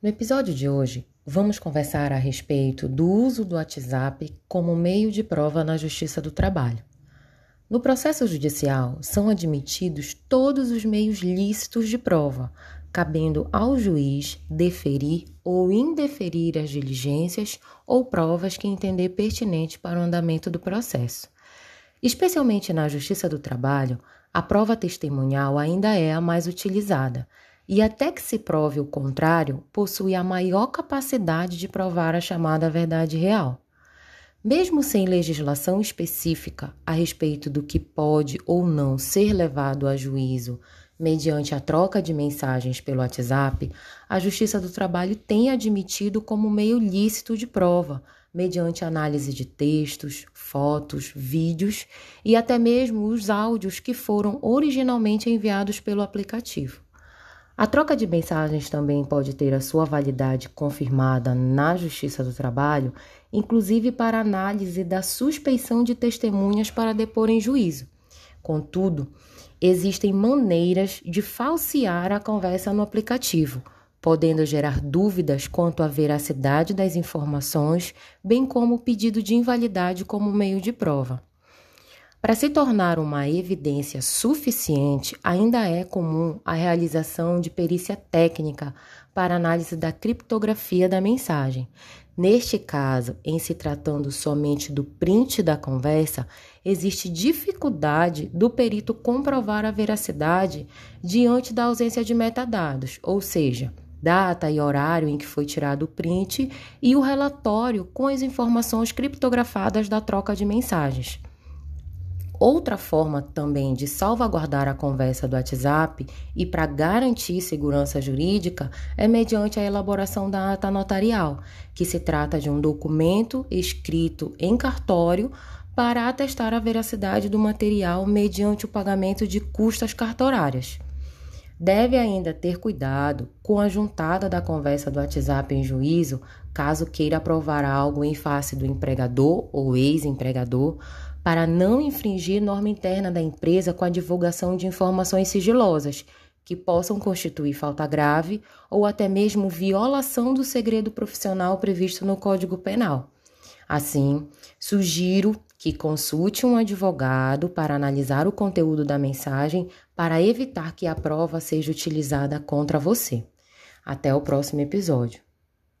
No episódio de hoje, vamos conversar a respeito do uso do WhatsApp como meio de prova na Justiça do Trabalho. No processo judicial, são admitidos todos os meios lícitos de prova, cabendo ao juiz deferir ou indeferir as diligências ou provas que entender pertinente para o andamento do processo. Especialmente na Justiça do Trabalho, a prova testemunhal ainda é a mais utilizada e até que se prove o contrário, possui a maior capacidade de provar a chamada verdade real. Mesmo sem legislação específica a respeito do que pode ou não ser levado a juízo mediante a troca de mensagens pelo WhatsApp, a Justiça do Trabalho tem admitido como meio lícito de prova, mediante análise de textos, fotos, vídeos e até mesmo os áudios que foram originalmente enviados pelo aplicativo. A troca de mensagens também pode ter a sua validade confirmada na Justiça do Trabalho, inclusive para análise da suspeição de testemunhas para depor em juízo. Contudo, existem maneiras de falsear a conversa no aplicativo, podendo gerar dúvidas quanto à veracidade das informações, bem como o pedido de invalidade como meio de prova. Para se tornar uma evidência suficiente, ainda é comum a realização de perícia técnica para análise da criptografia da mensagem. Neste caso, em se tratando somente do print da conversa, existe dificuldade do perito comprovar a veracidade diante da ausência de metadados, ou seja, data e horário em que foi tirado o print e o relatório com as informações criptografadas da troca de mensagens. Outra forma também de salvaguardar a conversa do WhatsApp e para garantir segurança jurídica é mediante a elaboração da ata notarial, que se trata de um documento escrito em cartório para atestar a veracidade do material mediante o pagamento de custas cartorárias. Deve ainda ter cuidado com a juntada da conversa do WhatsApp em juízo, caso queira provar algo em face do empregador ou ex-empregador para não infringir norma interna da empresa com a divulgação de informações sigilosas, que possam constituir falta grave ou até mesmo violação do segredo profissional previsto no Código Penal. Assim, sugiro que consulte um advogado para analisar o conteúdo da mensagem para evitar que a prova seja utilizada contra você. Até o próximo episódio.